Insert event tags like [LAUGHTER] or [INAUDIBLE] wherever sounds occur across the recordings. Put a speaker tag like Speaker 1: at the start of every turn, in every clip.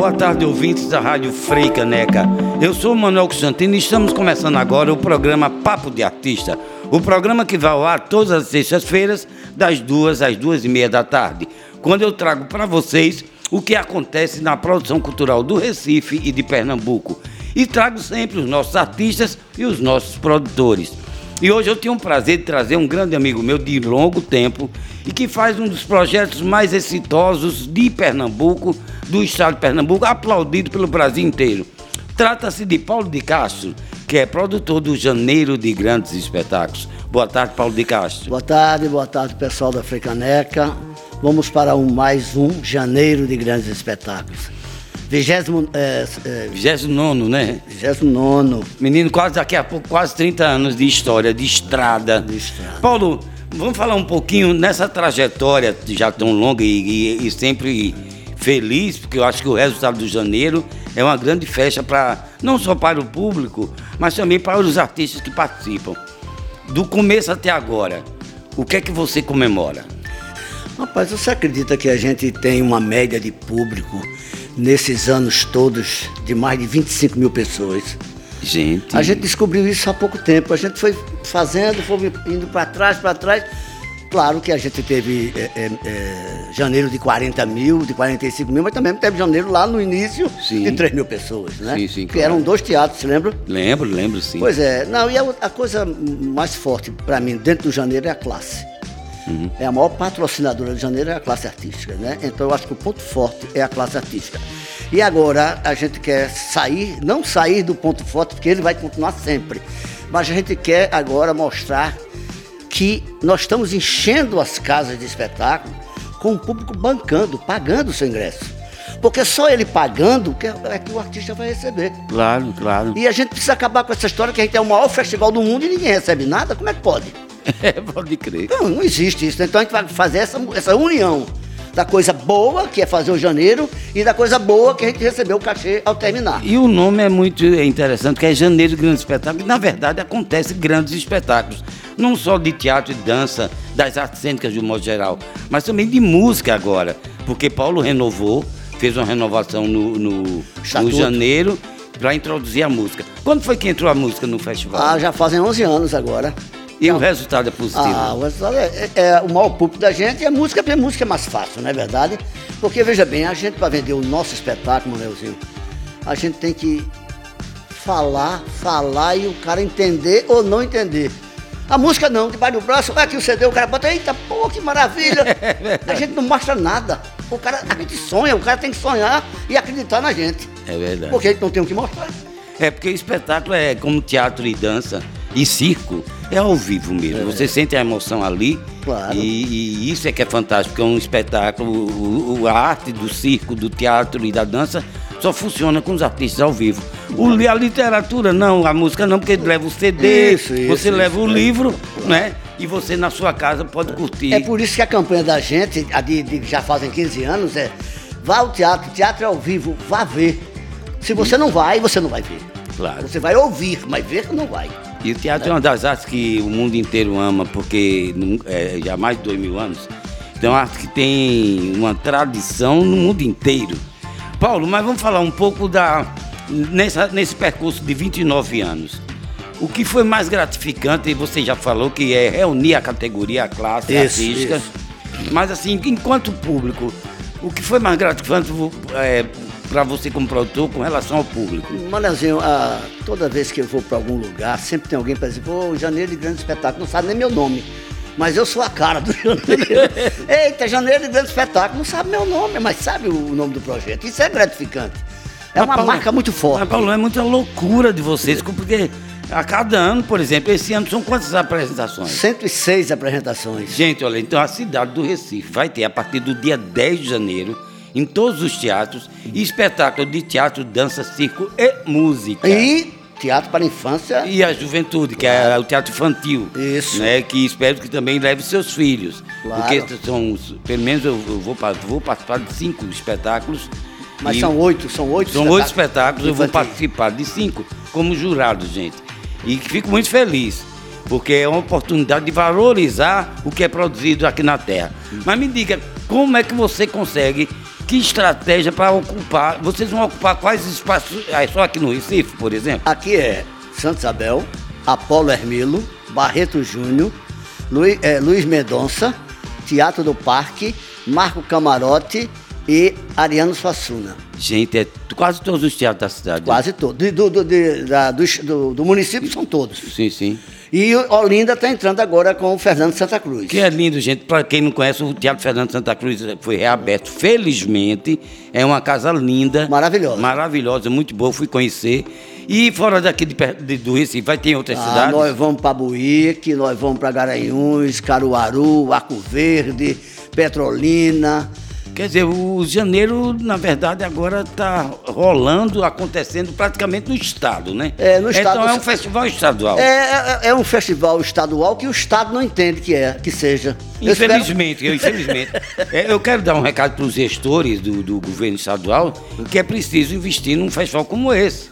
Speaker 1: Boa tarde, ouvintes da Rádio Frei Caneca. Eu sou Manuel Constantino e estamos começando agora o programa Papo de Artista. O programa que vai ao ar todas as sextas-feiras, das duas às duas e meia da tarde, quando eu trago para vocês o que acontece na produção cultural do Recife e de Pernambuco. E trago sempre os nossos artistas e os nossos produtores. E hoje eu tenho o prazer de trazer um grande amigo meu de longo tempo e que faz um dos projetos mais exitosos de Pernambuco, do estado de Pernambuco, aplaudido pelo Brasil inteiro. Trata-se de Paulo de Castro, que é produtor do Janeiro de Grandes Espetáculos. Boa tarde, Paulo de Castro.
Speaker 2: Boa tarde, boa tarde, pessoal da Frecaneca. Vamos para um, mais um Janeiro de Grandes Espetáculos. Vigésimo, é,
Speaker 1: é, 29, né?
Speaker 2: 29.
Speaker 1: Menino, quase daqui a pouco, quase 30 anos de história, de estrada.
Speaker 2: De estrada.
Speaker 1: Paulo, vamos falar um pouquinho nessa trajetória já tão longa e, e, e sempre feliz, porque eu acho que o resultado do janeiro é uma grande festa para não só para o público, mas também para os artistas que participam. Do começo até agora, o que é que você comemora?
Speaker 2: Rapaz, você acredita que a gente tem uma média de público nesses anos todos de mais de 25 mil pessoas?
Speaker 1: Gente.
Speaker 2: A gente descobriu isso há pouco tempo. A gente foi fazendo, foi indo para trás, para trás. Claro que a gente teve é, é, é, janeiro de 40 mil, de 45 mil, mas também teve janeiro lá no início
Speaker 1: Sim.
Speaker 2: de 3 mil pessoas, né?
Speaker 1: Sim, sim,
Speaker 2: Que
Speaker 1: claro.
Speaker 2: eram dois teatros, lembra?
Speaker 1: Lembro, lembro sim.
Speaker 2: Pois é. Não, e a, a coisa mais forte para mim dentro do janeiro é a classe. É a maior patrocinadora de janeiro é a classe artística, né? Então eu acho que o ponto forte é a classe artística. E agora a gente quer sair, não sair do ponto forte, porque ele vai continuar sempre. Mas a gente quer agora mostrar que nós estamos enchendo as casas de espetáculo com o público bancando, pagando o seu ingresso. Porque só ele pagando que é é que o artista vai receber.
Speaker 1: Claro, claro.
Speaker 2: E a gente precisa acabar com essa história que a gente é o maior festival do mundo e ninguém recebe nada. Como é que pode? [LAUGHS]
Speaker 1: É, pode crer.
Speaker 2: Não, não existe isso. Então a gente vai fazer essa, essa união da coisa boa, que é fazer o janeiro, e da coisa boa que a gente recebeu o cachê ao terminar.
Speaker 1: E o nome é muito interessante, que é Janeiro de Grandes Espetáculos. E, na verdade, acontece grandes espetáculos. Não só de teatro e dança, das artes cênicas de um modo geral, mas também de música agora. Porque Paulo renovou, fez uma renovação no, no, no janeiro para introduzir a música. Quando foi que entrou a música no festival?
Speaker 2: Ah, já fazem 11 anos agora.
Speaker 1: E o resultado é positivo?
Speaker 2: Ah, o resultado é, é- é o maior público da gente e a música, a música é mais fácil, não é verdade? Porque, veja bem, a gente, para vender o nosso espetáculo, Leozinho, a gente tem que falar, falar e o cara entender ou não entender. A música não, debaixo do braço, olha aqui o CD, o cara bota, eita, pô, que maravilha. [LAUGHS] a gente não mostra nada. O cara, a gente sonha, o cara tem que sonhar e acreditar na gente.
Speaker 1: É verdade.
Speaker 2: Porque a gente não tem o que mostrar.
Speaker 1: É porque espetáculo é como teatro e dança e circo, é ao vivo mesmo. Você sente a emoção ali.
Speaker 2: Claro.
Speaker 1: E, e isso é que é fantástico, é um espetáculo, o- o- a arte do circo, do teatro e da dança só funciona com os artistas ao vivo. O, a literatura não, a música não, porque leva o CD,
Speaker 2: Isso, isso,
Speaker 1: você
Speaker 2: isso,
Speaker 1: leva o
Speaker 2: é.
Speaker 1: livro, né? E você na sua casa pode curtir.
Speaker 2: É por isso que a campanha da gente, a de, de- já fazem 15 anos, é vá ao teatro, teatro é ao vivo, vá ver. Se você não vai, você não vai ver.
Speaker 1: Claro.
Speaker 2: Você vai ouvir, mas ver não vai.
Speaker 1: E o teatro é uma das artes que o mundo inteiro ama, porque é, já há mais de dois mil anos. Então é uma arte que tem uma tradição no mundo inteiro. Paulo, mas vamos falar um pouco da nessa, nesse percurso de 29 anos. O que foi mais gratificante, e você já falou que é reunir a categoria, a classe
Speaker 2: Isso,
Speaker 1: artística.
Speaker 2: isso.
Speaker 1: Mas assim, enquanto público, o que foi mais gratificante para você como produtor com relação ao público?
Speaker 2: Manelzinho, ah, toda vez que eu vou para algum lugar, sempre tem alguém para dizer, pô, Janeiro de Grande Espetáculo, não sabe nem meu nome. Mas eu sou a cara do [LAUGHS] Janeiro. Eita, Janeiro de Grande Espetáculo, não sabe meu nome, mas sabe o nome do projeto. Isso é gratificante. É
Speaker 1: Mas,
Speaker 2: uma
Speaker 1: Paulo,
Speaker 2: marca muito forte.
Speaker 1: Mas, Paulo, é muita loucura de vocês, porque a cada ano, por exemplo, esse ano são quantas apresentações?
Speaker 2: 106 apresentações.
Speaker 1: Gente, olha, então a cidade do Recife vai ter, a partir do dia 10 de janeiro, em todos os teatros, espetáculo de teatro, dança, circo e música.
Speaker 2: E teatro para a infância.
Speaker 1: E a juventude, que é o teatro infantil.
Speaker 2: Isso.
Speaker 1: Né, que espero que também leve seus filhos.
Speaker 2: Claro.
Speaker 1: Porque são, pelo menos eu vou, vou participar de cinco espetáculos.
Speaker 2: Mas
Speaker 1: E-
Speaker 2: são oito, são oito
Speaker 1: São oito espetáculos, eu vou participar de cinco como jurado, gente. E fico muito feliz, porque é uma oportunidade de valorizar o que é produzido aqui na terra. Mas me diga, como é que você consegue que estratégia para ocupar? Vocês vão ocupar quais espaços? É só aqui no Recife, por exemplo?
Speaker 2: Aqui é Santa Isabel, Apolo Hermilo, Barreto Júnior, Luiz, é, Luiz Mendonça, Teatro do Parque, Marco Camarote e Ariano Suassuna.
Speaker 1: Gente, é quase todos os teatros da cidade.
Speaker 2: Quase todos. Do, do, do, do município são todos.
Speaker 1: Sim, sim.
Speaker 2: E Olinda está entrando agora com o Fernando Santa Cruz.
Speaker 1: Que é lindo, gente. Para quem não conhece, o Teatro Fernando Santa Cruz foi reaberto. Felizmente, é uma casa linda.
Speaker 2: Maravilhosa.
Speaker 1: Maravilhosa, muito boa. Fui conhecer. E fora daqui de, de, do Recife, vai ter outras
Speaker 2: Ah,
Speaker 1: cidades?
Speaker 2: nós vamos para Buíque, nós vamos para Garanhuns, Caruaru, Arco Verde, Petrolina.
Speaker 1: Quer dizer, o janeiro, na verdade, agora está rolando, acontecendo praticamente no estado, né?
Speaker 2: É, no estado-
Speaker 1: Então é um festival estadual.
Speaker 2: É, é, é um festival estadual que o Estado não entende que é, que seja. Eu espero-
Speaker 1: Infelizmente, eu, infelizmente. [LAUGHS] É, eu quero dar um recado para os gestores do, do governo estadual que é preciso investir num festival como esse.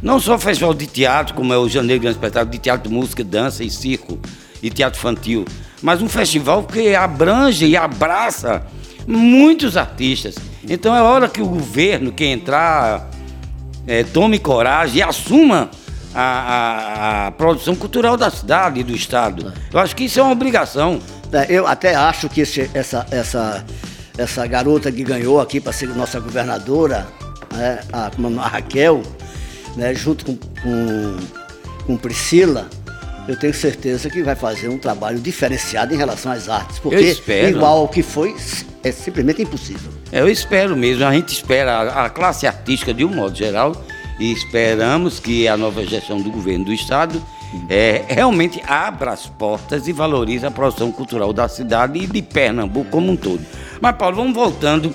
Speaker 1: Não só festival de teatro, como é o Janeiro Grande Espetáculo, de teatro, música, dança e circo, e teatro infantil, mas um festival que abrange e abraça muitos artistas. Então é hora que o governo, que entrar, eh, tome coragem e assuma a, a- a produção cultural da cidade e do Estado. Eu acho que isso é uma obrigação.
Speaker 2: É, Eu até acho que esse- essa, essa, essa garota que ganhou aqui para ser nossa governadora, né, a, a Raquel, né, junto com, com, com Priscila, eu tenho certeza que vai fazer um trabalho diferenciado em relação às artes. Porque
Speaker 1: espero.
Speaker 2: igual ao que foi, é simplesmente impossível.
Speaker 1: Eu espero mesmo, a gente espera a, a classe artística de um modo geral e esperamos que a nova gestão do governo do estado eh, realmente abra as portas e valorize a produção cultural da cidade e de Pernambuco como um todo. Mas Paulo, vamos voltando.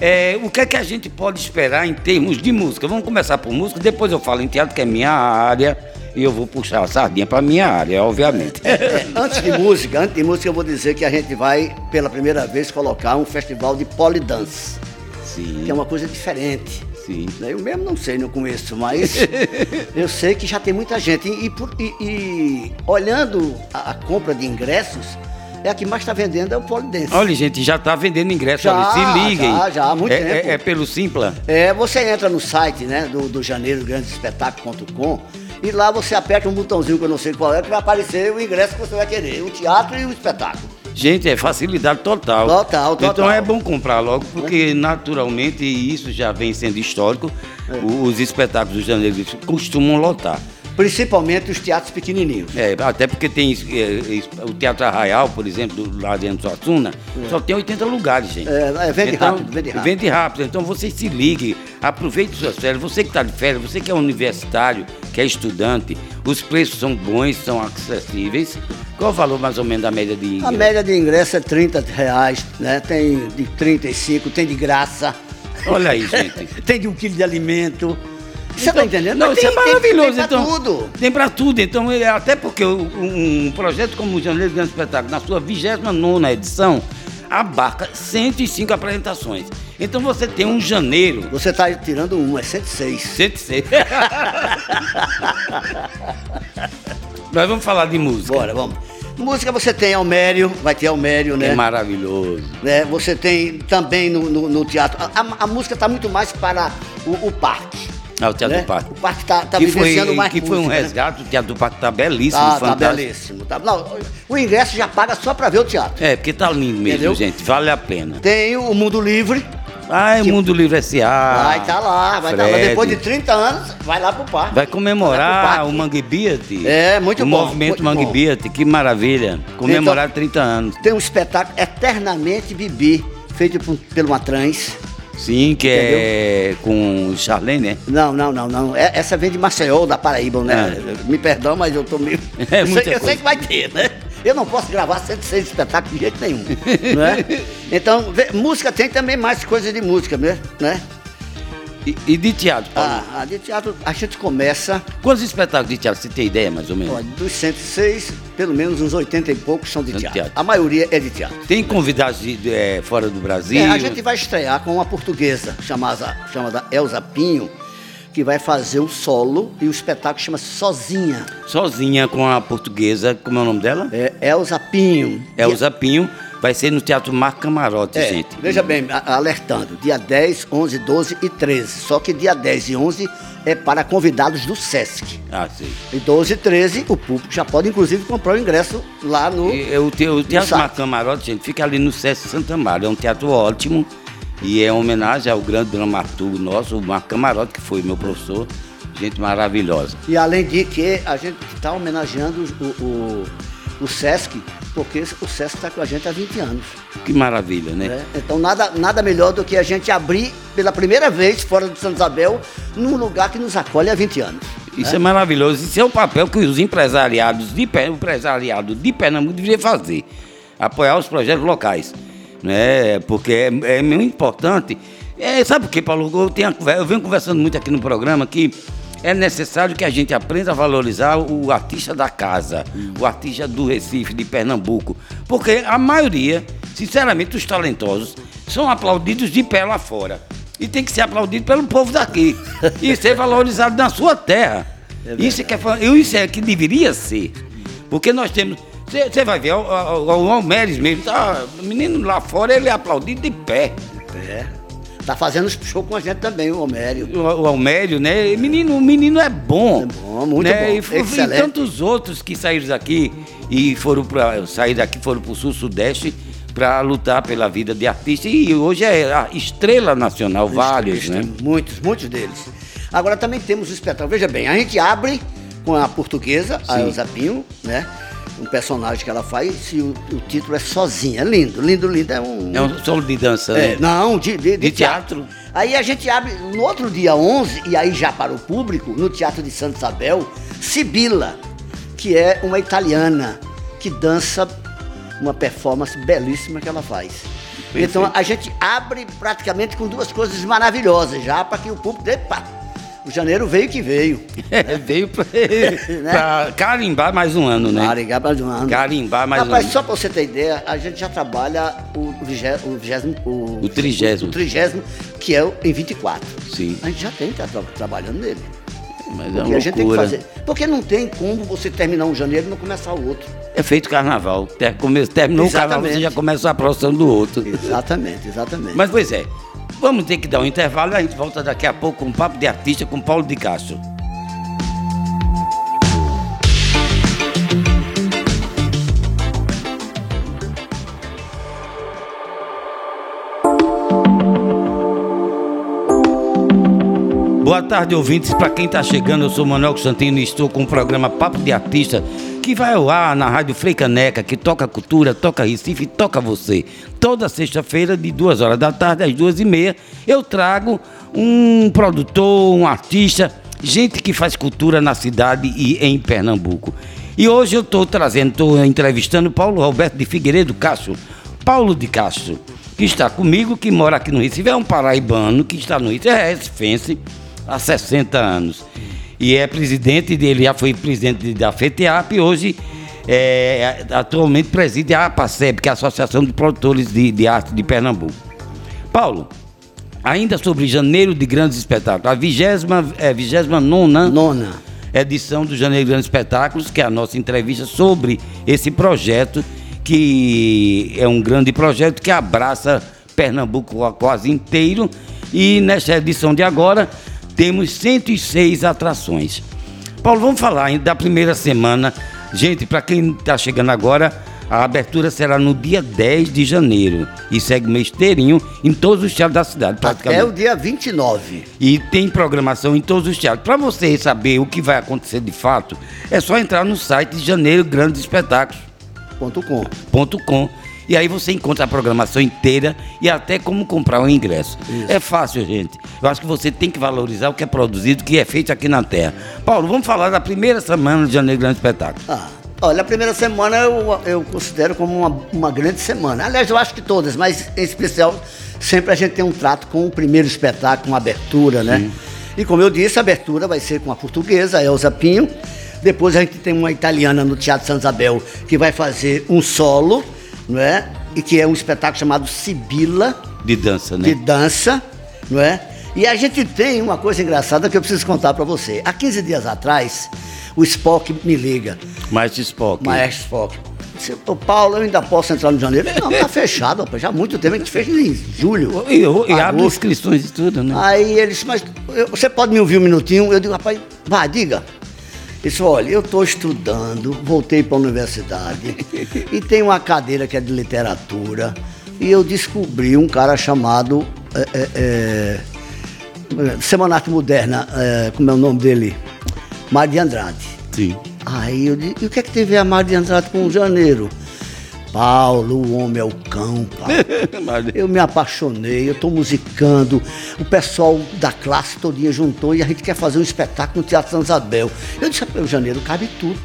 Speaker 1: Eh, o que é que a gente pode esperar em termos de música? Vamos começar por música, depois eu falo em teatro, que é minha área, e eu vou puxar a sardinha para minha área, obviamente.
Speaker 2: É, antes de música, antes de música, eu vou dizer que a gente vai, pela primeira vez, colocar um festival de polidance,
Speaker 1: Sim,
Speaker 2: que é uma coisa diferente.
Speaker 1: sim.
Speaker 2: Eu mesmo não sei, não conheço, mas [LAUGHS] eu sei que já tem muita gente. E, e e- olhando a, a compra de ingressos, é a que mais está vendendo é o polidense.
Speaker 1: Olha, gente, já está vendendo ingresso,
Speaker 2: Já,
Speaker 1: olha, se liguem.
Speaker 2: já, já, há muito
Speaker 1: é,
Speaker 2: tempo.
Speaker 1: É, é pelo Simpla?
Speaker 2: É, você entra no site né, do, do janeirograndeespetáculo.com e lá você aperta um botãozinho que eu não sei qual é, que vai aparecer o ingresso que você vai querer, o teatro e o espetáculo.
Speaker 1: Gente, é facilidade total.
Speaker 2: Total, total.
Speaker 1: Então é bom comprar logo, porque naturalmente, e isso já vem sendo histórico,
Speaker 2: É.
Speaker 1: os espetáculos do Janeiro costumam lotar.
Speaker 2: Principalmente os teatros pequenininhos.
Speaker 1: É, até porque tem é, é, o Teatro Arraial, por exemplo, do lá dentro do Suassuna, só tem 80 lugares, gente.
Speaker 2: É, é, vende
Speaker 1: Então,
Speaker 2: rápido, vende rápido.
Speaker 1: Vende rápido. Então você se ligue, aproveite suas férias. Você que está de férias, você que é universitário, que é estudante, os preços são bons, são acessíveis. Qual o valor mais ou menos da média de
Speaker 2: A
Speaker 1: ingresso?
Speaker 2: média de ingresso é 30 reais, né? Tem de 35, tem de graça.
Speaker 1: Olha aí, gente. [LAUGHS]
Speaker 2: tem de um quilo de alimento. Você tá entendendo?
Speaker 1: Não,
Speaker 2: Mas
Speaker 1: isso é
Speaker 2: tem- tem-
Speaker 1: maravilhoso.
Speaker 2: Tem, pra
Speaker 1: então,
Speaker 2: tudo.
Speaker 1: Tem pra tudo. Então, é, até porque um, um projeto como o Janeiro Grande Espetáculo, na sua 29 edição, abarca 105 apresentações. Então você tem um janeiro.
Speaker 2: Você tá tirando um, é 106.
Speaker 1: 106. Nós vamos falar de música.
Speaker 2: Bora, vamos. Música você tem Almério, vai ter Almério, né?
Speaker 1: É maravilhoso.
Speaker 2: né? Você tem também no, no- no teatro. A, a- a música está muito mais para o, o parque.
Speaker 1: Ah, o Teatro
Speaker 2: né?
Speaker 1: do Parque.
Speaker 2: O parque está tá
Speaker 1: que foi,
Speaker 2: vivenciando mais
Speaker 1: que foi um
Speaker 2: né?
Speaker 1: resgate, o Teatro do Parque tá belíssimo,
Speaker 2: Tá, tá
Speaker 1: fantástico.
Speaker 2: belíssimo. Tá, não, o ingresso já paga só para ver o teatro.
Speaker 1: É, porque tá lindo mesmo,
Speaker 2: Entendeu?
Speaker 1: gente. Vale a pena.
Speaker 2: Tem o Mundo Livre,
Speaker 1: Ah, é
Speaker 2: Que-
Speaker 1: Mundo Livre S.A.
Speaker 2: vai estar lá, vai estar lá.
Speaker 1: Fred.
Speaker 2: Depois de 30 anos, vai lá pro parque.
Speaker 1: Vai
Speaker 2: Vai
Speaker 1: comemorar
Speaker 2: lá pro
Speaker 1: o
Speaker 2: parque.
Speaker 1: Mangue Beat.
Speaker 2: É, muito
Speaker 1: o
Speaker 2: bom,
Speaker 1: movimento
Speaker 2: muito
Speaker 1: Mangue
Speaker 2: bom.
Speaker 1: Beat, que maravilha. Comemorar 30 anos.
Speaker 2: Tem um espetáculo Eternamente Bibi, feito por, pelo uma trans.
Speaker 1: Sim, que é com o Charlene, né?
Speaker 2: Não, não, não, não. É- Essa vem de Maceió, da Paraíba, né? Me perdão, mas eu tô meio. [LAUGHS]
Speaker 1: É
Speaker 2: eu,
Speaker 1: muita
Speaker 2: sei, eu sei
Speaker 1: coisa.
Speaker 2: que vai ter, né? Eu não posso gravar 106 espetáculos de jeito nenhum. [LAUGHS] não é? Então, vê, música tem também mais coisa de música mesmo, né?
Speaker 1: E, e de teatro, Paulo?
Speaker 2: Ah, a de teatro, a gente começa,
Speaker 1: Quantos espetáculos de teatro você tem ideia, mais ou menos?
Speaker 2: ó, dos 106, pelo menos uns 80 e poucos são de teatro.
Speaker 1: teatro.
Speaker 2: A maioria é de teatro.
Speaker 1: Tem convidados de, de, é, fora do Brasil?
Speaker 2: É, a gente vai estrear com uma portuguesa chamada, chamada Elza Pinho, que vai fazer o solo e o espetáculo chama Sozinha.
Speaker 1: Sozinha com a portuguesa, como é o nome dela?
Speaker 2: É Elza Pinho.
Speaker 1: Elza Pinho, Vai ser no Teatro Marco Camarote,
Speaker 2: É,
Speaker 1: gente.
Speaker 2: veja bem, alertando, dia 10, 11, 12 e 13. Só que dia 10 e 11 é para convidados do SESC.
Speaker 1: Ah, sim.
Speaker 2: E 12 e 13, o público já pode, inclusive, comprar o ingresso lá no...
Speaker 1: E, o, te- o Teatro. Marco Camarote, gente, fica ali no Sesc Santa Maria. É um teatro ótimo e é uma homenagem ao grande dramaturgo nosso, o Marco Camarote, que foi meu professor. Gente maravilhosa.
Speaker 2: E além de que a gente está homenageando o, o, o SESC, porque o SESC está com a gente há 20 anos.
Speaker 1: Que maravilha, né?
Speaker 2: né? Então nada, nada melhor do que a gente abrir pela primeira vez fora de Santa Isabel, num lugar que nos acolhe há 20 anos.
Speaker 1: Isso é maravilhoso. Isso é o papel que os empresariados de, empresariado de Pernambuco deveriam fazer. Apoiar os projetos locais. Né? Porque é, é muito importante. É, sabe por quê, Paulo? Eu, tenho, eu venho conversando muito aqui no programa que é necessário que a gente aprenda a valorizar o artista da casa, o artista do Recife, de Pernambuco. Porque a maioria, sinceramente, os talentosos, são aplaudidos de pé lá fora. E tem que ser aplaudido pelo povo daqui. [LAUGHS] e ser valorizado na sua terra. isso, é que é, isso é que deveria ser. Porque nós temos. Você vai ver, o, o, o Almeres mesmo, tá, o menino lá fora, ele é aplaudido de pé.
Speaker 2: É. Tá fazendo show com a gente também, o Homério.
Speaker 1: O, o Almério, né? Menino, o menino é bom.
Speaker 2: É bom, muito
Speaker 1: né?
Speaker 2: bom,
Speaker 1: E, f- e
Speaker 2: excelente.
Speaker 1: tantos outros que saíram daqui e foram para sair daqui, foram para o sul sudeste para lutar pela vida de artista. E hoje é a estrela nacional, vários, né?
Speaker 2: Muitos, muitos deles. Agora também temos o espetáculo. Veja bem, a gente abre com a portuguesa, a
Speaker 1: Sim.
Speaker 2: Elza Pinho, né? Um personagem que ela faz e o, o título é Sozinha. Lindo, lindo, lindo. É um.
Speaker 1: É um solo de dança,
Speaker 2: É,
Speaker 1: né?
Speaker 2: não, de, de, de
Speaker 1: De
Speaker 2: teatro.
Speaker 1: teatro.
Speaker 2: Aí a gente abre no outro dia 11, e aí já para o público, no Teatro de Santa Isabel, Sibila, que é uma italiana que dança uma performance belíssima que ela faz. Então a gente abre praticamente com duas coisas maravilhosas já para que o público. Epa! O janeiro veio que veio. [LAUGHS]
Speaker 1: É, veio para [LAUGHS]
Speaker 2: Né?
Speaker 1: carimbar mais um ano, né?
Speaker 2: Carimbar mais um ano.
Speaker 1: Carimbar mais um
Speaker 2: Rapaz,
Speaker 1: ano.
Speaker 2: só para você ter ideia, a gente já trabalha o vigé- o vigésimo. O,
Speaker 1: O trigésimo.
Speaker 2: O trigésimo, que é o em 24.
Speaker 1: Sim.
Speaker 2: A gente já tem, tá tra- trabalhando nele.
Speaker 1: Mas é
Speaker 2: Porque
Speaker 1: uma
Speaker 2: a gente tem que fazer. Porque não tem como você terminar um janeiro e não começar o outro.
Speaker 1: É feito carnaval. Terminou o carnaval,
Speaker 2: Exatamente.
Speaker 1: você já começa a próxima do outro.
Speaker 2: Exatamente, exatamente.
Speaker 1: Mas, pois é, vamos ter que dar um intervalo e a gente volta daqui a pouco com um papo de artista com Paulo de Castro. Boa tarde, ouvintes. Para quem está chegando, eu sou Manuel Santino e estou com o programa Papo de Artista, que vai ao ar na Rádio Freicaneca, que toca cultura, toca Recife, toca você. Toda sexta-feira, de duas horas da tarde às duas e meia, eu trago um produtor, um artista, gente que faz cultura na cidade e em Pernambuco. E hoje eu estou trazendo, estou entrevistando Paulo Roberto de Figueiredo Castro. Paulo de Castro, que está comigo, que mora aqui no Recife, é um paraibano que está no Recife, é recifense, há 60 anos. E é presidente dele, já foi presidente da FETEAP e hoje é, atualmente preside a APACEP, que é a Associação de Produtores de, de Arte de Pernambuco. Paulo, ainda sobre janeiro de grandes espetáculos, a vigésima, é, vigésima nona
Speaker 2: Nona.
Speaker 1: edição do Janeiro de Grandes Espetáculos, que é a nossa entrevista sobre esse projeto, que é um grande projeto que abraça Pernambuco quase inteiro. E nesta edição de agora temos 106 atrações. Paulo, vamos falar da primeira semana. Gente, para quem está chegando agora, a abertura será no dia 10 de janeiro e segue o mês inteirinho em todos os teatros da cidade, praticamente.
Speaker 2: Até o dia 29.
Speaker 1: E tem programação em todos os teatros. Para você saber o que vai acontecer de fato, é só entrar no site de Janeiro Grandes
Speaker 2: com.
Speaker 1: E aí você encontra a programação inteira e até como comprar o ingresso. É fácil, gente. Eu acho que você tem que valorizar o que é produzido, o que é feito aqui na Terra. Paulo, vamos falar da primeira semana de Janeiro Grande Espetáculo.
Speaker 2: Ah, olha, a primeira semana eu, eu considero como uma, uma grande semana. Aliás, eu acho que todas, mas em especial, sempre a gente tem um trato com o primeiro espetáculo, uma abertura, né? E como eu disse, a abertura vai ser com a portuguesa, a Elza Pinho. Depois a gente tem uma italiana no Teatro Santa Isabel que vai fazer um solo, não é? E que é um espetáculo chamado Sibila,
Speaker 1: De dança, né?
Speaker 2: de dança, não é? E a gente tem uma coisa engraçada que eu preciso contar para você. Há 15 dias atrás, o Spock me liga.
Speaker 1: Maestro Spock.
Speaker 2: Maestro Spock. disse, "Ô, Paulo, eu ainda posso entrar no janeiro? Não, tá [LAUGHS] fechado, rapaz, já há muito tempo, a gente fez em julho.
Speaker 1: E, e abre inscrições e tudo, né?
Speaker 2: Aí ele disse, mas eu- você pode me ouvir um minutinho? Eu digo, rapaz, vai, diga. Disse, olha, eu estou estudando, voltei para a universidade [LAUGHS] e tem uma cadeira que é de literatura e eu descobri um cara chamado é, é, é, Semanato Moderna, é, como é o nome dele? Mário de Andrade.
Speaker 1: Sim.
Speaker 2: Aí eu disse, e o que é que teve a Mário de Andrade com o janeiro? Paulo, o homem é o cão, Paulo. [LAUGHS] Eu me apaixonei, eu estou musicando, o pessoal da classe todinha juntou e a gente quer fazer um espetáculo no Teatro São Isabel. Eu disse, "Rapaz, o janeiro cabe tudo.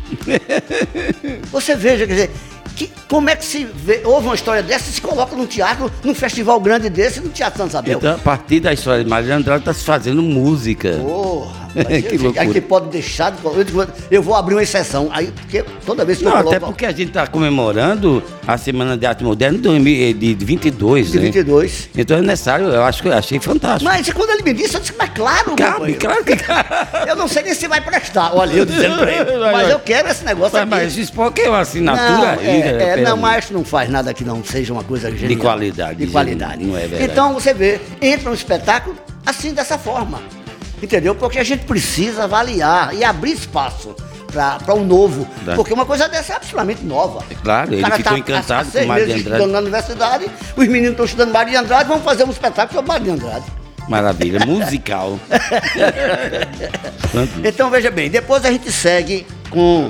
Speaker 2: [LAUGHS] Você veja, quer dizer, que, como é que se vê, houve uma história dessa e se coloca num teatro, num festival grande desse, no Teatro São Isabel?
Speaker 1: Então, a partir da história de Maria Andrade, está se fazendo música.
Speaker 2: Porra, [LAUGHS]
Speaker 1: Que loucura.
Speaker 2: Aí que pode deixar de. Eu, vou abrir uma exceção. Aí, porque toda vez que
Speaker 1: Não,
Speaker 2: eu
Speaker 1: até
Speaker 2: coloco.
Speaker 1: porque a gente está comemorando a Semana de Arte Moderna de 2000 de 22,
Speaker 2: De
Speaker 1: né?
Speaker 2: 22.
Speaker 1: Então é necessário, eu acho que eu achei fantástico.
Speaker 2: Mas quando ele me disse, eu disse, mas claro,
Speaker 1: Cabe, claro que. [LAUGHS]
Speaker 2: Eu não sei nem se vai prestar. Olha, eu dizendo pra ele. Mas eu quero esse negócio
Speaker 1: Mas,
Speaker 2: aqui.
Speaker 1: mas isso porque é uma
Speaker 2: não,
Speaker 1: assinatura
Speaker 2: é,
Speaker 1: ainda.
Speaker 2: é,
Speaker 1: pelo-
Speaker 2: não, mas não faz nada que não seja uma coisa genial.
Speaker 1: qualidade,
Speaker 2: De qualidade.
Speaker 1: não é verdade.
Speaker 2: Então você vê, entra no espetáculo assim, dessa forma. Entendeu? Porque a gente precisa avaliar e abrir espaço para o novo.
Speaker 1: Dá.
Speaker 2: Porque uma coisa dessa é absolutamente nova.
Speaker 1: É claro, ele ficou
Speaker 2: tá
Speaker 1: encantado com Mário de Andrade.
Speaker 2: estudando na universidade, os meninos estão estudando Mário de Andrade, vamos fazer um espetáculo sobre Mário de Andrade.
Speaker 1: Maravilha, musical. Tanto- [LAUGHS]
Speaker 2: Então veja bem, depois a gente segue com,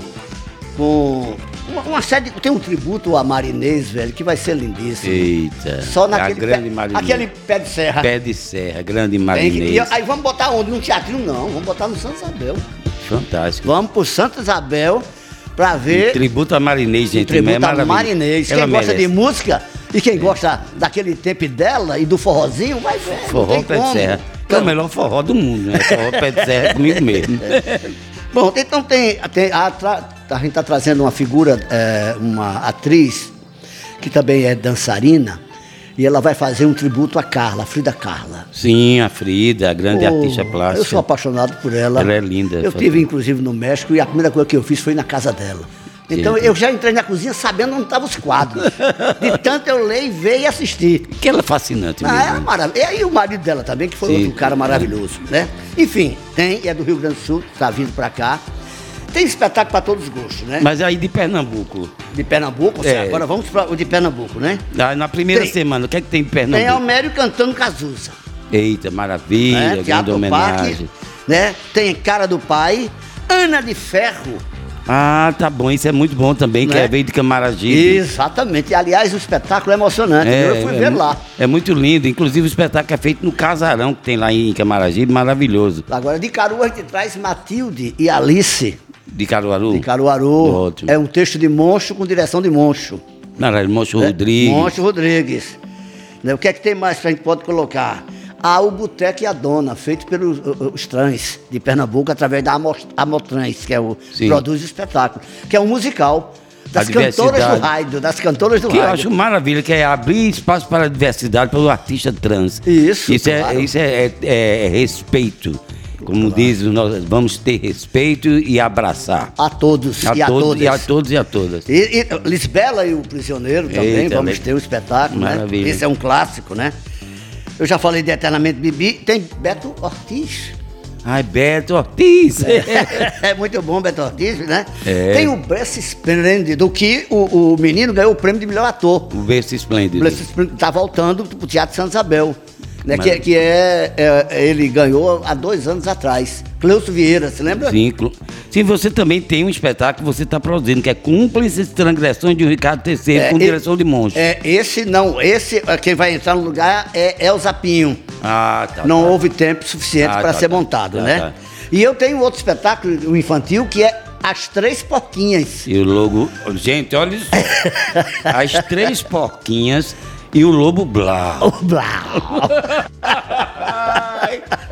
Speaker 2: com uma, uma série. Tem um tributo a Marinês, velho, que vai ser lindíssimo.
Speaker 1: Eita.
Speaker 2: Só
Speaker 1: a
Speaker 2: naquele
Speaker 1: grande
Speaker 2: pé,
Speaker 1: Marinês.
Speaker 2: aquele pé de serra.
Speaker 1: Pé de serra, grande
Speaker 2: que-
Speaker 1: Marinês.
Speaker 2: e aí vamos botar onde? No teatrinho não, vamos botar no Santa Isabel.
Speaker 1: Fantástico.
Speaker 2: Vamos pro Santa Isabel pra ver
Speaker 1: Tributo a Marinês, gente.
Speaker 2: tributo
Speaker 1: é
Speaker 2: a. Marinês.
Speaker 1: Ela
Speaker 2: Quem gosta
Speaker 1: merece.
Speaker 2: de música e quem gosta daquele tempo dela e do forrozinho, vai ver.
Speaker 1: Forró pé de
Speaker 2: como.
Speaker 1: serra. Que é o melhor forró do mundo, né? Forró pé de serra é comigo mesmo. [LAUGHS]
Speaker 2: Bom, então tem, tem a, tra- a gente está trazendo uma figura, é, uma atriz que também é dançarina e ela vai fazer um tributo a Carla, a Frida Carla.
Speaker 1: Sim, a Frida, a grande
Speaker 2: Oh,
Speaker 1: artista plástica.
Speaker 2: Eu sou apaixonado por ela.
Speaker 1: Ela é linda,
Speaker 2: Eu estive inclusive no México e a primeira coisa que eu fiz foi na casa dela. Então eu já entrei na cozinha sabendo onde estavam os quadros. De tanto eu ler, ver e assistir.
Speaker 1: Que ela é fascinante
Speaker 2: Ah, é
Speaker 1: mesmo.
Speaker 2: maravilhoso. E o marido dela também, que foi
Speaker 1: Sim.
Speaker 2: outro cara maravilhoso, né? Enfim, tem, é do Rio Grande do Sul, tá vindo pra cá. Tem espetáculo para todos os gostos, né?
Speaker 1: Mas aí de Pernambuco.
Speaker 2: De Pernambuco,
Speaker 1: É.
Speaker 2: agora vamos para o de Pernambuco, né?
Speaker 1: Ah, Na primeira
Speaker 2: Tem.
Speaker 1: semana, o que é que tem de
Speaker 2: Tem
Speaker 1: Pernambuco?
Speaker 2: Almério cantando Cazuza.
Speaker 1: Eita, maravilha,
Speaker 2: né?
Speaker 1: grande homenagem.
Speaker 2: Parque, né? Tem Cara do Pai, Ana de Ferro.
Speaker 1: Ah, tá bom, isso é muito bom também, que
Speaker 2: Né?
Speaker 1: é veio de Camaragibe.
Speaker 2: Exatamente. Aliás, o espetáculo é emocionante. eu fui ver
Speaker 1: mu-
Speaker 2: lá.
Speaker 1: É muito lindo. Inclusive o espetáculo é feito no casarão que tem lá em Camaragibe, maravilhoso.
Speaker 2: Agora, de Caruaru, a gente traz Matilde e Alice,
Speaker 1: De Caruaru.
Speaker 2: de Caruaru. É um texto de Moncho com direção de Moncho.
Speaker 1: Maravilha, Moncho
Speaker 2: né?
Speaker 1: Rodrigues.
Speaker 2: Moncho Rodrigues. Né, O que é que tem mais que a gente pode colocar? Ah, o Boteco e a Dona, feito pelos os trans de Pernambuco, através da Amotrans, que é o
Speaker 1: Sim.
Speaker 2: produz o espetáculo, que é um musical das cantoras do rádio, das cantoras do
Speaker 1: Que eu
Speaker 2: rádio.
Speaker 1: acho maravilha, que é abrir espaço para a diversidade pelo artista trans.
Speaker 2: Isso,
Speaker 1: Isso,
Speaker 2: claro.
Speaker 1: é, isso é, é- é respeito. Como diz, nós vamos ter respeito e abraçar.
Speaker 2: A todos
Speaker 1: A
Speaker 2: e a
Speaker 1: todos,
Speaker 2: todas.
Speaker 1: e a todos e a todas.
Speaker 2: E, e Lisbela e o Prisioneiro também,
Speaker 1: Eita,
Speaker 2: vamos ter o espetáculo, né?
Speaker 1: Maravilha.
Speaker 2: Esse é um clássico, né? Eu já falei de Eternamente Bibi, tem Beto Ortiz.
Speaker 1: Ai, Beto Ortiz.
Speaker 2: é [LAUGHS] muito bom, Beto Ortiz, né?
Speaker 1: É.
Speaker 2: Tem o Bless Esplêndido, que o, o menino ganhou o prêmio de melhor ator.
Speaker 1: O berço esplêndido.
Speaker 2: Bless Esplêndido tá voltando pro Teatro Santa Isabel. Né, que,
Speaker 1: Mas-
Speaker 2: que é, é- ele ganhou há dois anos atrás. Cleuso Vieira, você lembra?
Speaker 1: Sim, clu- Sim, você também tem um espetáculo que você está produzindo, que é Cúmplices Transgressões de Ricardo III,
Speaker 2: É,
Speaker 1: com direção de monstro.
Speaker 2: É, esse não, esse é, quem vai entrar no lugar é Elza Pinho.
Speaker 1: Ah, tá.
Speaker 2: não
Speaker 1: tá.
Speaker 2: houve tempo suficiente
Speaker 1: Ah,
Speaker 2: para
Speaker 1: tá,
Speaker 2: ser
Speaker 1: tá.
Speaker 2: montado, né?
Speaker 1: tá.
Speaker 2: E eu tenho outro espetáculo o infantil que é As Três Porquinhas.
Speaker 1: E o lobo. Gente, olha isso. [LAUGHS] As três porquinhas e o lobo Blau.
Speaker 2: O Blau.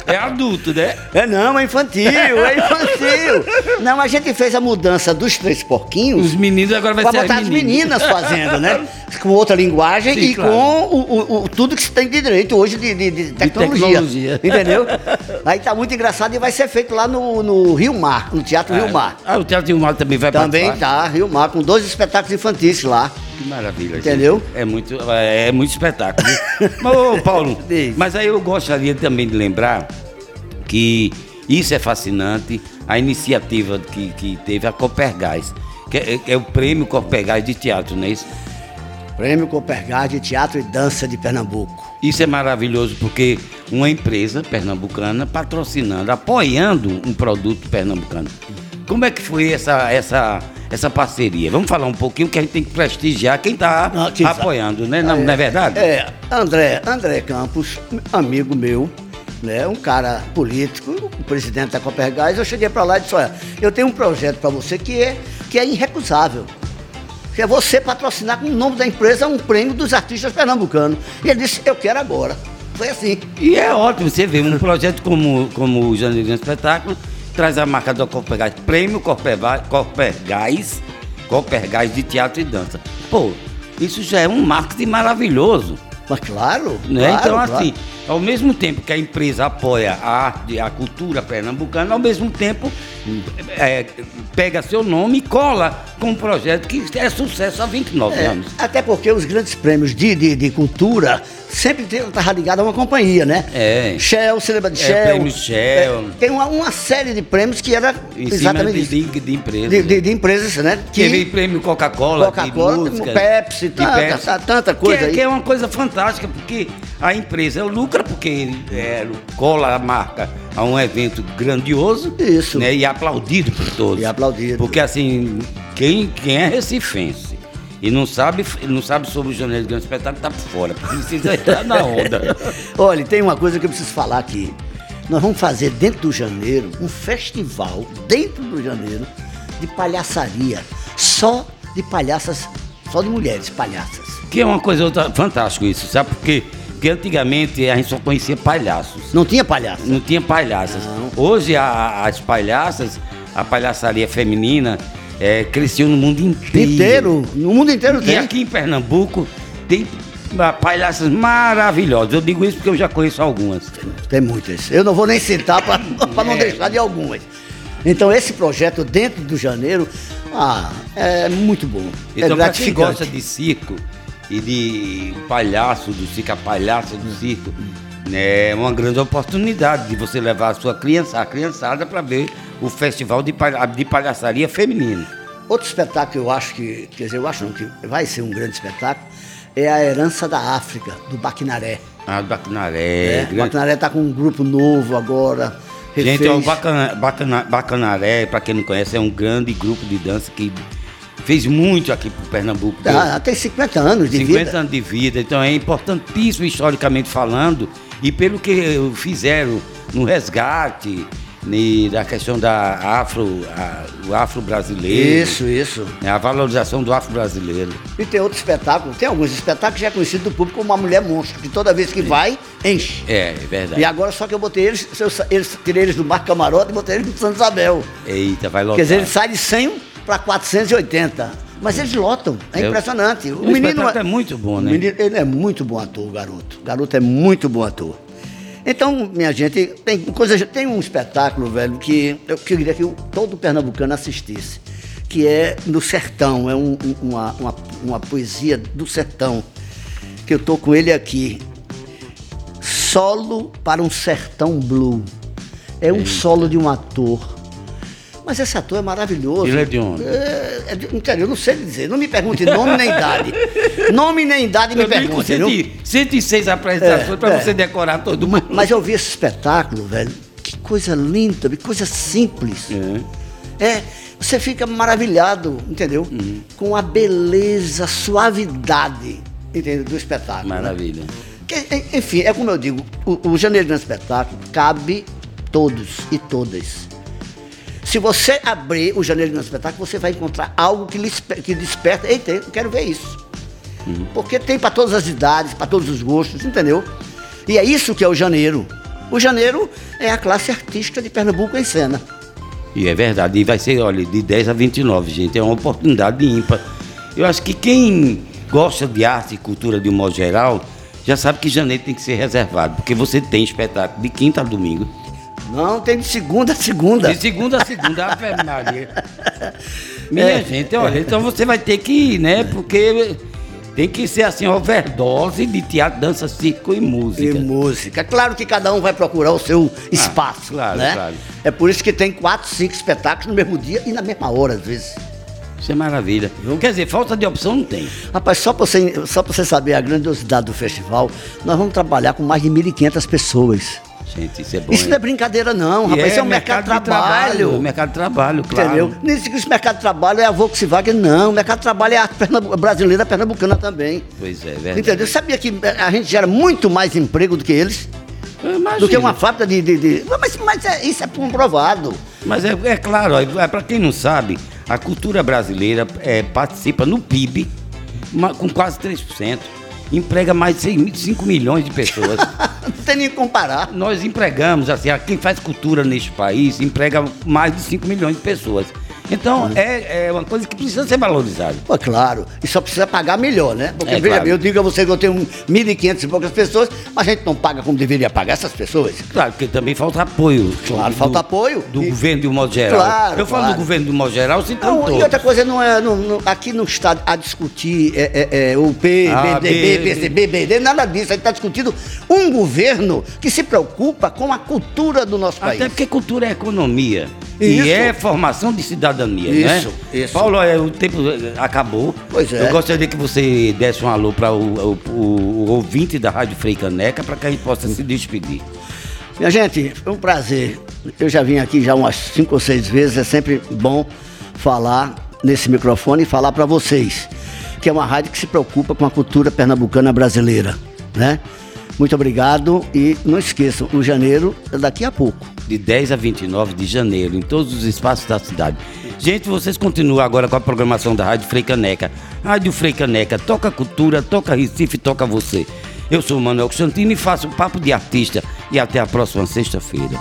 Speaker 1: É adulto, né?
Speaker 2: É não, é infantil, é infantil. Não, a gente fez a mudança dos três porquinhos.
Speaker 1: Os meninos agora vai ser
Speaker 2: botar as meninas fazendo, né? Com outra linguagem
Speaker 1: Sim,
Speaker 2: e
Speaker 1: claro.
Speaker 2: com o, o- o- tudo que se tem de direito hoje de, de- de tecnologia.
Speaker 1: tecnologia.
Speaker 2: Entendeu? Aí tá muito engraçado e vai ser feito lá no, no Rio Mar, no Teatro Rio Mar.
Speaker 1: Ah, o Teatro Rio Mar também vai
Speaker 2: Também
Speaker 1: participar?
Speaker 2: tá, Rio Mar, com dois espetáculos infantis lá.
Speaker 1: Que maravilha. gente.
Speaker 2: Entendeu?
Speaker 1: É muito, é, é muito espetáculo. [LAUGHS] mas, ô, Paulo, mas aí eu gostaria também de lembrar que isso é fascinante, a iniciativa que, que teve a Copergás, que é, é o prêmio Copergás de teatro, não é isso?
Speaker 2: Prêmio Copergás de Teatro e Dança de Pernambuco.
Speaker 1: Isso é maravilhoso porque uma empresa pernambucana patrocinando, apoiando um produto pernambucano. Como é que foi essa, essa, essa parceria? Vamos falar um pouquinho que a gente tem que prestigiar quem está apoiando, né? Não, não é verdade?
Speaker 2: É, André, André Campos, amigo meu, né, um cara político, o presidente da Copergás, eu cheguei para lá e disse, olha, eu tenho um projeto para você que é, que é irrecusável. Que é você patrocinar com o nome da empresa um prêmio dos artistas pernambucanos. E ele disse, eu quero agora. Foi assim.
Speaker 1: E é ótimo você ver um projeto como, como o Janeirinho Espetáculo, traz a marca da Copergás, prêmio Copergás, Copergás de Teatro e Dança. Pô, isso já é um marketing maravilhoso.
Speaker 2: Mas claro,
Speaker 1: Né?
Speaker 2: claro,
Speaker 1: então,
Speaker 2: claro.
Speaker 1: assim, ao mesmo tempo que a empresa apoia a arte, a cultura pernambucana, ao mesmo tempo é, pega seu nome e cola com um projeto que é sucesso há 29
Speaker 2: É,
Speaker 1: anos.
Speaker 2: até porque os grandes prêmios de, de, de cultura sempre estava ligado a uma companhia, né?
Speaker 1: É.
Speaker 2: Shell, você lembra de
Speaker 1: É,
Speaker 2: Shell?
Speaker 1: prêmio Shell.
Speaker 2: É, tem uma, uma série de prêmios que era
Speaker 1: Em cima
Speaker 2: exatamente
Speaker 1: de,
Speaker 2: isso.
Speaker 1: de, de empresa.
Speaker 2: De, de- de empresas, né?
Speaker 1: Teve prêmio Coca-Cola,
Speaker 2: Coca-Cola, Pepsi, tanta-
Speaker 1: Pepsi.
Speaker 2: tá- tanta coisa
Speaker 1: que, é-
Speaker 2: aí.
Speaker 1: que é uma coisa fantástica, porque a empresa lucra, porque é, cola a marca a um evento grandioso.
Speaker 2: Isso.
Speaker 1: Né, e aplaudido por todos.
Speaker 2: E aplaudido.
Speaker 1: Porque assim, quem, quem é recifense e não sabe, não sabe sobre o Janeiro de Grande Espetáculo, tá por fora. Precisa [LAUGHS] entrar na onda.
Speaker 2: Olha, tem uma coisa que eu preciso falar aqui. Nós vamos fazer dentro do janeiro um festival, dentro do janeiro, de palhaçaria. Só de palhaças, só de mulheres palhaças.
Speaker 1: Que é uma coisa outra, fantástico isso, sabe por quê? Porque antigamente a gente só conhecia palhaços.
Speaker 2: Não tinha palhaço.
Speaker 1: Não tinha palhaças.
Speaker 2: Não.
Speaker 1: Hoje a- as palhaças, a palhaçaria feminina, é, cresceu no mundo inteiro.
Speaker 2: Inteiro, no mundo inteiro
Speaker 1: E
Speaker 2: tem.
Speaker 1: aqui em Pernambuco tem palhaças maravilhosas. Eu digo isso porque eu já conheço algumas.
Speaker 2: Tem muitas. Eu não vou nem citar para [LAUGHS] não
Speaker 1: É.
Speaker 2: deixar de algumas. Então esse projeto dentro do janeiro, ah, é muito bom.
Speaker 1: Então,
Speaker 2: é
Speaker 1: para quem
Speaker 2: gratificante.
Speaker 1: gosta de circo e de palhaço do circo, a palhaça do circo, né, é uma grande oportunidade de você levar a sua criança, a criançada para ver o festival de, palha- de palhaçaria feminina.
Speaker 2: Outro espetáculo que eu acho que, quer dizer, eu acho não, que vai ser um grande espetáculo, é a Herança da África, do Baquinaré.
Speaker 1: A do Bacanaré.
Speaker 2: É, o Baquinaré está com um grupo novo agora.
Speaker 1: Gente, ó, o
Speaker 2: refez-
Speaker 1: Bacana- Bacana- Bacanaré, para quem não conhece, é um grande grupo de dança que fez muito aqui pro Pernambuco.
Speaker 2: Ah, tem 50 anos de
Speaker 1: 50
Speaker 2: vida.
Speaker 1: anos de vida, então é importantíssimo historicamente falando e pelo que fizeram no resgate da questão da afro, a- o afro brasileiro,
Speaker 2: Isso, isso.
Speaker 1: a valorização do afro brasileiro.
Speaker 2: E tem outro espetáculo, tem alguns espetáculos que já é conhecido do público como uma mulher monstro, que toda vez que vai, enche.
Speaker 1: É, é verdade.
Speaker 2: E agora só que eu botei eles, eu eles tirei eles do Marco Camarote e botei eles no Santa Isabel.
Speaker 1: Eita, vai lotar.
Speaker 2: Quer dizer, ele sai de 100 para 480. Mas eles lotam, é
Speaker 1: Eu-
Speaker 2: impressionante.
Speaker 1: O espetáculo é muito bom,
Speaker 2: o
Speaker 1: né?
Speaker 2: menino, ele é muito bom ator, o garoto. O garoto é muito bom ator. Então, minha gente, tem, coisa, tem um espetáculo, velho, que eu queria que todo pernambucano assistisse, que é no sertão, é um- um- uma, uma, uma poesia do sertão, que eu tô com ele aqui. Solo para um sertão blue. É um solo de um ator. Mas esse ator é maravilhoso.
Speaker 1: Ele é de onde?
Speaker 2: É, é de interior, não sei dizer. Não me pergunte nome nem idade. [LAUGHS] Nome nem idade me pergunte, viu?
Speaker 1: 100 106 apresentações
Speaker 2: É,
Speaker 1: para
Speaker 2: é.
Speaker 1: você decorar todo mundo.
Speaker 2: Mas eu vi esse espetáculo, velho. Que coisa linda, que coisa simples.
Speaker 1: É.
Speaker 2: É, você fica maravilhado, entendeu?
Speaker 1: Uhum.
Speaker 2: Com a beleza, suavidade, entendeu? Do espetáculo. né?
Speaker 1: Maravilha.
Speaker 2: Que, en- enfim, é como eu digo, o, o Janeiro Grande Espetáculo cabe todos e todas. Se você abrir o Janeiro Grande Espetáculo, você vai encontrar algo que, lhe que desperta. Eita, eu quero ver isso. Porque tem para todas as idades, para todos os gostos, entendeu? E é isso que é o janeiro. O janeiro é a classe artística de Pernambuco em cena.
Speaker 1: E é verdade, e vai ser, olha, de 10 a 29, gente, é uma oportunidade ímpar. Eu acho que quem gosta de arte e cultura de um modo geral, já sabe que janeiro tem que ser reservado, porque você tem espetáculo de quinta a domingo.
Speaker 2: Não, tem de segunda a segunda.
Speaker 1: De segunda a segunda, Ave Maria. [LAUGHS] Minha é, gente, olha, então você vai ter que ir, né? Porque tem que ser assim, overdose de teatro, dança, circo e música.
Speaker 2: E música. Claro que cada um vai procurar o seu ah, espaço. Claro, né? claro. É por isso que tem quatro, cinco espetáculos no mesmo dia e na mesma hora, às vezes.
Speaker 1: Isso é maravilha. Quer dizer, falta de opção não tem.
Speaker 2: Rapaz, só para você, só você saber a grandiosidade do festival, nós vamos trabalhar com mais de 1.500 pessoas.
Speaker 1: Gente, isso é bom.
Speaker 2: Isso não é brincadeira, não, rapaz. É, isso é um mercado, mercado de trabalho. trabalho.
Speaker 1: Mercado de trabalho, claro. Entendeu?
Speaker 2: Nem que esse mercado de trabalho é a Volkswagen, não. O mercado de trabalho é a brasileira pernambucana também.
Speaker 1: Pois é, verdade.
Speaker 2: Entendeu? Sabia que a gente gera muito mais emprego do que eles? Do que uma fábrica de. de, de... Mas, mas é, isso é comprovado.
Speaker 1: Mas é, é claro, é, para quem não sabe, a cultura brasileira é, participa no PIB uma, com quase 3% emprega mais de 5 milhões de pessoas. [LAUGHS]
Speaker 2: Não tem nem comparar.
Speaker 1: Nós empregamos, assim, quem faz cultura neste país emprega mais de 5 milhões de pessoas. Então, é, é uma coisa que precisa ser valorizada.
Speaker 2: Pô, claro. E só precisa pagar melhor, né? Porque, é, veja claro. bem, eu digo a você que eu tenho 1.500 e poucas pessoas, mas a gente não paga como deveria pagar essas pessoas.
Speaker 1: Claro, porque também falta apoio.
Speaker 2: Claro, falta apoio.
Speaker 1: Do e... governo de um modo geral. Claro, Eu falo do governo de um modo geral, se não,
Speaker 2: E outra coisa, não é, não, não, aqui não está a discutir é, é, é o PBD, PCB, BD, nada disso. A gente está discutindo um governo que se preocupa com a cultura do nosso país.
Speaker 1: Até porque cultura é economia. Isso. E é formação de cidadania, isso, né? Isso. Paulo, é, o tempo acabou.
Speaker 2: Pois é.
Speaker 1: Eu gostaria que você desse um alô para o, o, o, ouvinte da Rádio Frei Caneca para que a gente possa se despedir.
Speaker 2: Minha gente, foi um prazer. Eu já vim aqui já umas cinco ou seis vezes. É sempre bom falar nesse microfone e falar para vocês que é uma rádio que se preocupa com a cultura pernambucana brasileira, né? Muito obrigado e não esqueçam, o janeiro é daqui a pouco.
Speaker 1: De 10 a 29 de janeiro, em todos os espaços da cidade. Gente, vocês continuam agora com a programação da Rádio Freicaneca. Rádio Freicaneca, toca cultura, toca Recife, toca você. Eu sou o Manuel Constantino e faço o Papo de Artista. E até a próxima sexta-feira.